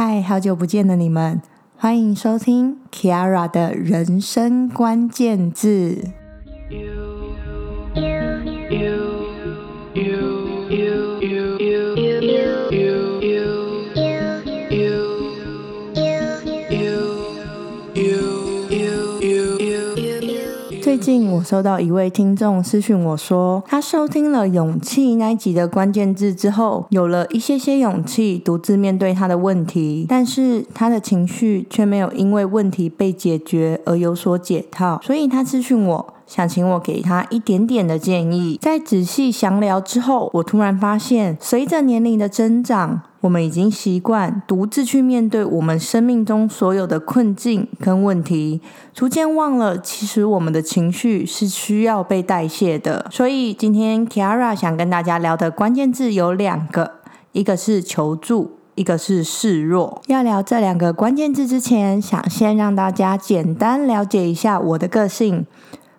嗨，好久不见的你们，欢迎收听 Kiara 的人生关键字。最我收到一位听众私讯我说，他收听了勇气那一集的关键字之后，有了一些些勇气，独自面对他的问题，但是他的情绪却没有因为问题被解决而有所解套，所以他私讯我。想请我给他一点点的建议。在仔细详聊之后，我突然发现，随着年龄的增长，我们已经习惯独自去面对我们生命中所有的困境跟问题，逐渐忘了其实我们的情绪是需要被代谢的。所以今天 Kiara 想跟大家聊的关键字有两个，一个是求助，一个是示弱。要聊这两个关键字之前，想先让大家简单了解一下我的个性。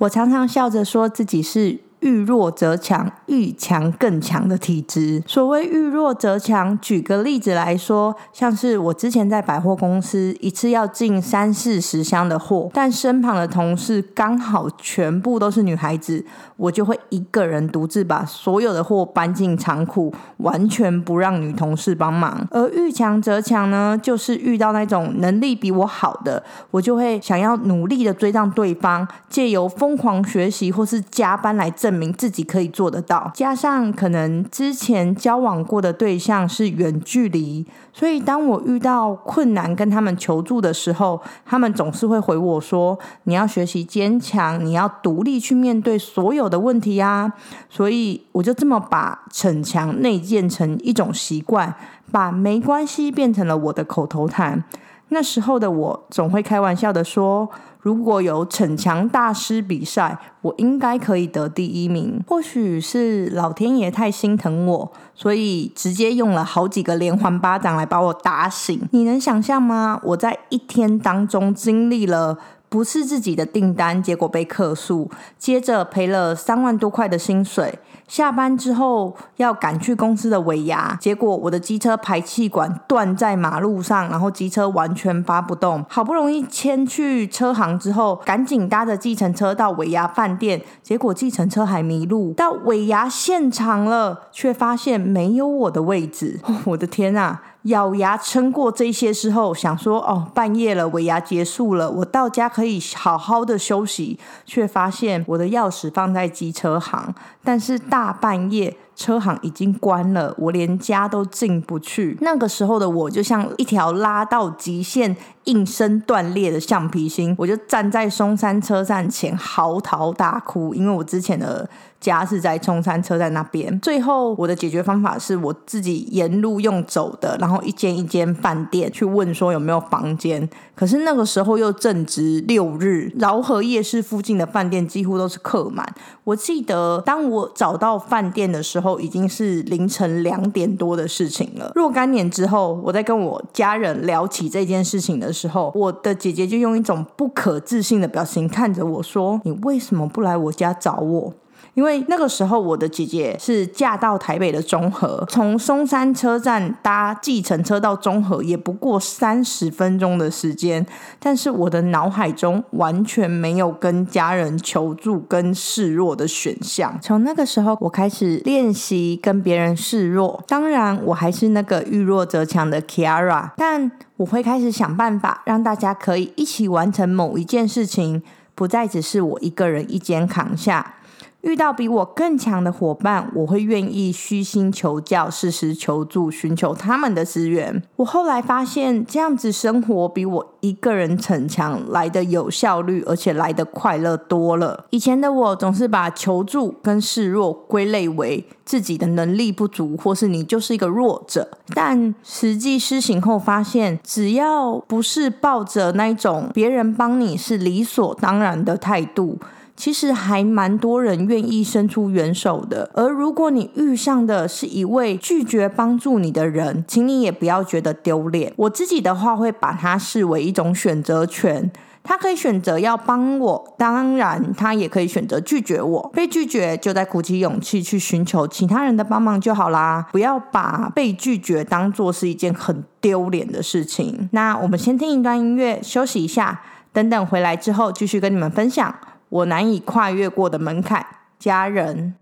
我常常笑着说自己是。遇弱则强，遇强更强的体质。所谓遇弱则强，举个例子来说，像是我之前在百货公司，一次要进三四十箱的货，但身旁的同事刚好全部都是女孩子，我就会一个人独自把所有的货搬进仓库，完全不让女同事帮忙。而遇强则强呢，就是遇到那种能力比我好的，我就会想要努力的追上对方，借由疯狂学习或是加班来挣。证明自己可以做得到，加上可能之前交往过的对象是远距离，所以当我遇到困难跟他们求助的时候，他们总是会回我说：“你要学习坚强，你要独立去面对所有的问题啊！”所以我就这么把逞强内建成一种习惯，把没关系变成了我的口头禅。那时候的我总会开玩笑的说。如果有逞强大师比赛，我应该可以得第一名。或许是老天爷太心疼我，所以直接用了好几个连环巴掌来把我打醒。你能想象吗？我在一天当中经历了。不是自己的订单，结果被客诉，接着赔了三万多块的薪水。下班之后要赶去公司的尾牙，结果我的机车排气管断在马路上，然后机车完全发不动。好不容易牵去车行之后，赶紧搭着计程车到尾牙饭店，结果计程车还迷路。到尾牙现场了，却发现没有我的位置。我的天啊！咬牙撑过这些之后，想说哦，半夜了，尾牙结束了，我到家可以好好的休息，却发现我的钥匙放在机车行，但是大半夜。车行已经关了，我连家都进不去。那个时候的我就像一条拉到极限、应声断裂的橡皮筋，我就站在松山车站前嚎啕大哭，因为我之前的家是在中山车站那边。最后我的解决方法是我自己沿路用走的，然后一间一间饭店去问说有没有房间。可是那个时候又正值六日，饶河夜市附近的饭店几乎都是客满。我记得当我找到饭店的时候。已经是凌晨两点多的事情了。若干年之后，我在跟我家人聊起这件事情的时候，我的姐姐就用一种不可置信的表情看着我说：“你为什么不来我家找我？”因为那个时候，我的姐姐是嫁到台北的中和，从松山车站搭计程车到中和也不过三十分钟的时间。但是我的脑海中完全没有跟家人求助跟示弱的选项。从那个时候，我开始练习跟别人示弱。当然，我还是那个遇弱则强的 Kiara，但我会开始想办法让大家可以一起完成某一件事情，不再只是我一个人一肩扛下。遇到比我更强的伙伴，我会愿意虚心求教、适时求助、寻求他们的资源。我后来发现，这样子生活比我一个人逞强来的有效率，而且来的快乐多了。以前的我总是把求助跟示弱归类为自己的能力不足，或是你就是一个弱者。但实际施行后发现，只要不是抱着那种别人帮你是理所当然的态度。其实还蛮多人愿意伸出援手的，而如果你遇上的是一位拒绝帮助你的人，请你也不要觉得丢脸。我自己的话会把它视为一种选择权。他可以选择要帮我，当然他也可以选择拒绝我。被拒绝就在鼓起勇气去寻求其他人的帮忙就好啦，不要把被拒绝当做是一件很丢脸的事情。那我们先听一段音乐休息一下，等等回来之后继续跟你们分享我难以跨越过的门槛——家人。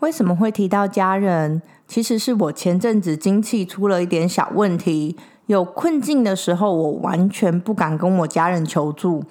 为什么会提到家人？其实是我前阵子经济出了一点小问题，有困境的时候，我完全不敢跟我家人求助，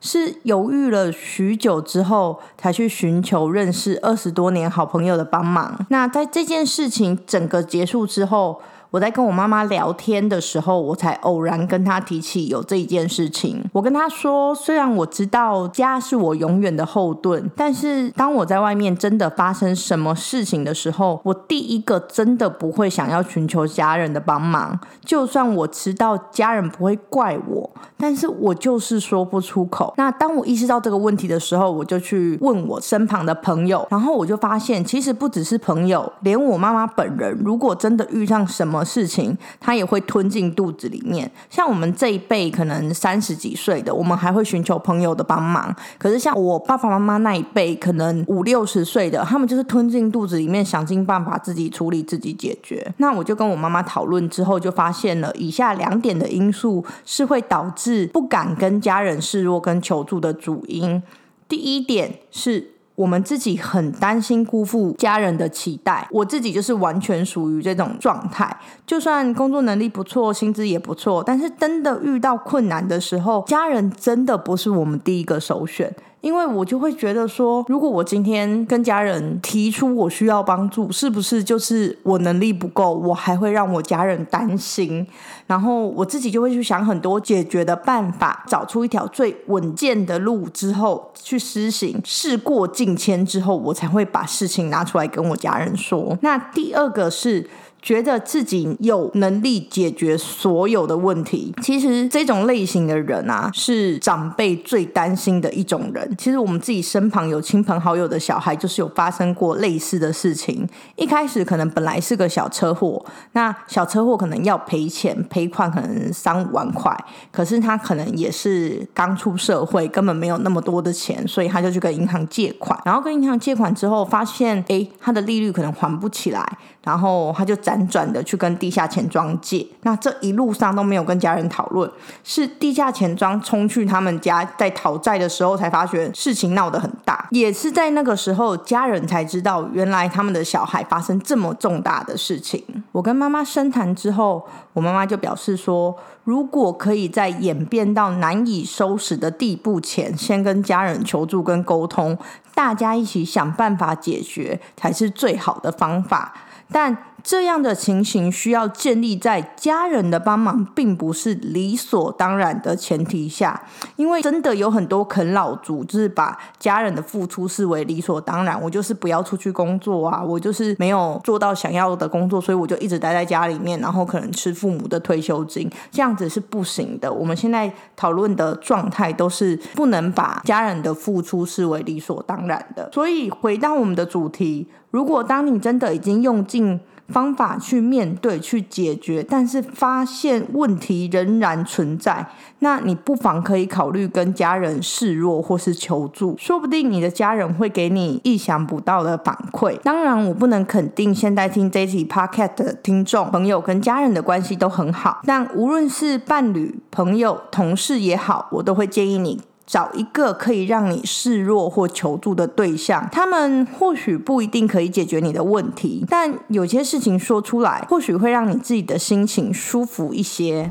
是犹豫了许久之后，才去寻求认识二十多年好朋友的帮忙。那在这件事情整个结束之后。我在跟我妈妈聊天的时候，我才偶然跟她提起有这一件事情。我跟她说，虽然我知道家是我永远的后盾，但是当我在外面真的发生什么事情的时候，我第一个真的不会想要寻求家人的帮忙。就算我知道家人不会怪我，但是我就是说不出口。那当我意识到这个问题的时候，我就去问我身旁的朋友，然后我就发现，其实不只是朋友，连我妈妈本人，如果真的遇上什么。什么事情，他也会吞进肚子里面。像我们这一辈，可能三十几岁的，我们还会寻求朋友的帮忙。可是像我爸爸妈妈那一辈，可能五六十岁的，他们就是吞进肚子里面，想尽办法自己处理、自己解决。那我就跟我妈妈讨论之后，就发现了以下两点的因素是会导致不敢跟家人示弱、跟求助的主因。第一点是。我们自己很担心辜负家人的期待，我自己就是完全属于这种状态。就算工作能力不错，薪资也不错，但是真的遇到困难的时候，家人真的不是我们第一个首选。因为我就会觉得说，如果我今天跟家人提出我需要帮助，是不是就是我能力不够，我还会让我家人担心？然后我自己就会去想很多解决的办法，找出一条最稳健的路之后去施行。事过境迁之后，我才会把事情拿出来跟我家人说。那第二个是。觉得自己有能力解决所有的问题，其实这种类型的人啊，是长辈最担心的一种人。其实我们自己身旁有亲朋好友的小孩，就是有发生过类似的事情。一开始可能本来是个小车祸，那小车祸可能要赔钱，赔款可能三五万块，可是他可能也是刚出社会，根本没有那么多的钱，所以他就去跟银行借款。然后跟银行借款之后，发现哎，他的利率可能还不起来，然后他就攒。辗转的去跟地下钱庄借，那这一路上都没有跟家人讨论，是地下钱庄冲去他们家在讨债的时候，才发觉事情闹得很大。也是在那个时候，家人才知道原来他们的小孩发生这么重大的事情。我跟妈妈深谈之后，我妈妈就表示说，如果可以在演变到难以收拾的地步前，先跟家人求助跟沟通，大家一起想办法解决，才是最好的方法。但这样的情形需要建立在家人的帮忙，并不是理所当然的前提下，因为真的有很多啃老族，就是把家人的付出视为理所当然。我就是不要出去工作啊，我就是没有做到想要的工作，所以我就一直待在家里面，然后可能吃父母的退休金，这样子是不行的。我们现在讨论的状态都是不能把家人的付出视为理所当然的。所以回到我们的主题，如果当你真的已经用尽。方法去面对、去解决，但是发现问题仍然存在，那你不妨可以考虑跟家人示弱或是求助，说不定你的家人会给你意想不到的反馈。当然，我不能肯定现在听这期 podcast 的听众朋友跟家人的关系都很好，但无论是伴侣、朋友、同事也好，我都会建议你。找一个可以让你示弱或求助的对象，他们或许不一定可以解决你的问题，但有些事情说出来，或许会让你自己的心情舒服一些。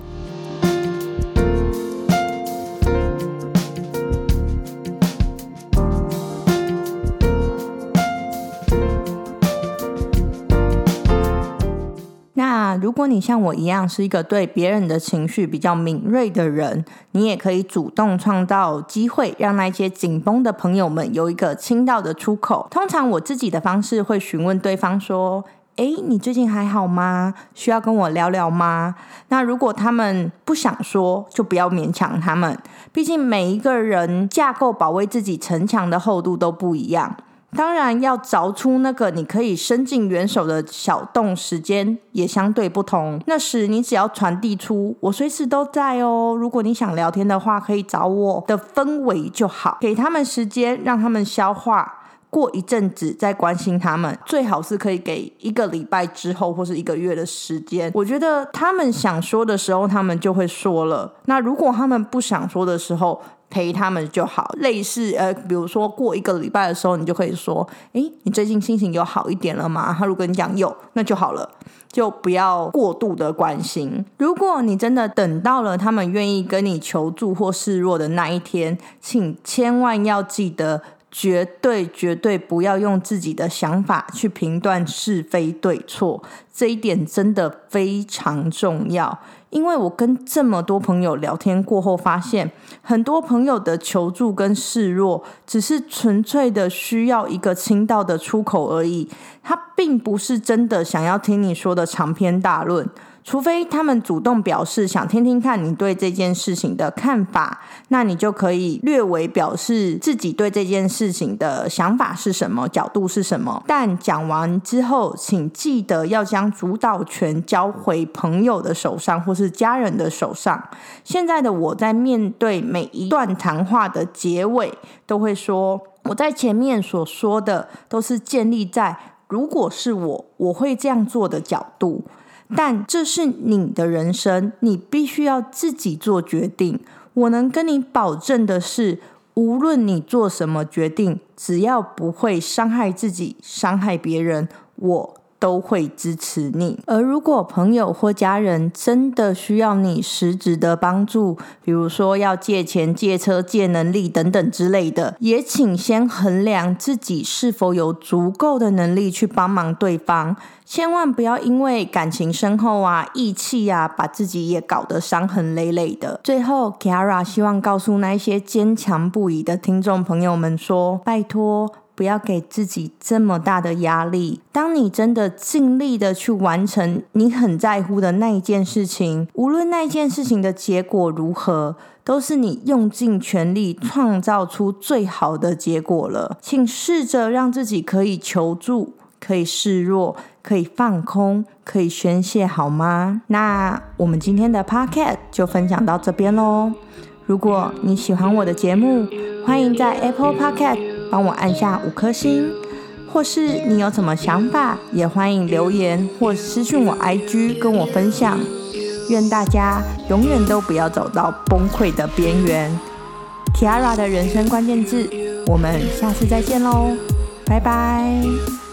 如果你像我一样是一个对别人的情绪比较敏锐的人，你也可以主动创造机会，让那些紧绷的朋友们有一个倾倒的出口。通常我自己的方式会询问对方说：“诶，你最近还好吗？需要跟我聊聊吗？那如果他们不想说，就不要勉强他们。毕竟每一个人架构保卫自己城墙的厚度都不一样。当然，要凿出那个你可以伸进援手的小洞，时间也相对不同。那时你只要传递出“我随时都在哦”，如果你想聊天的话，可以找我的氛围就好。给他们时间，让他们消化。过一阵子再关心他们，最好是可以给一个礼拜之后或是一个月的时间。我觉得他们想说的时候，他们就会说了。那如果他们不想说的时候，陪他们就好。类似呃，比如说过一个礼拜的时候，你就可以说：“诶，你最近心情有好一点了吗？”他如果你讲有，那就好了，就不要过度的关心。如果你真的等到了他们愿意跟你求助或示弱的那一天，请千万要记得。绝对绝对不要用自己的想法去评断是非对错，这一点真的非常重要。因为我跟这么多朋友聊天过后，发现很多朋友的求助跟示弱，只是纯粹的需要一个倾倒的出口而已，他并不是真的想要听你说的长篇大论。除非他们主动表示想听听看你对这件事情的看法，那你就可以略微表示自己对这件事情的想法是什么，角度是什么。但讲完之后，请记得要将主导权交回朋友的手上或是家人的手上。现在的我在面对每一段谈话的结尾，都会说我在前面所说的都是建立在如果是我，我会这样做的角度。但这是你的人生，你必须要自己做决定。我能跟你保证的是，无论你做什么决定，只要不会伤害自己、伤害别人，我。都会支持你。而如果朋友或家人真的需要你实质的帮助，比如说要借钱、借车、借能力等等之类的，也请先衡量自己是否有足够的能力去帮忙对方。千万不要因为感情深厚啊、义气啊，把自己也搞得伤痕累累的。最后，Kara 希望告诉那些坚强不已的听众朋友们说：拜托。不要给自己这么大的压力。当你真的尽力的去完成你很在乎的那一件事情，无论那件事情的结果如何，都是你用尽全力创造出最好的结果了。请试着让自己可以求助，可以示弱，可以放空，可以宣泄，好吗？那我们今天的 podcast 就分享到这边喽。如果你喜欢我的节目，欢迎在 Apple Podcast。帮我按下五颗星，或是你有什么想法，也欢迎留言或私讯我 IG 跟我分享。愿大家永远都不要走到崩溃的边缘。Tiara 的人生关键字，我们下次再见喽，拜拜。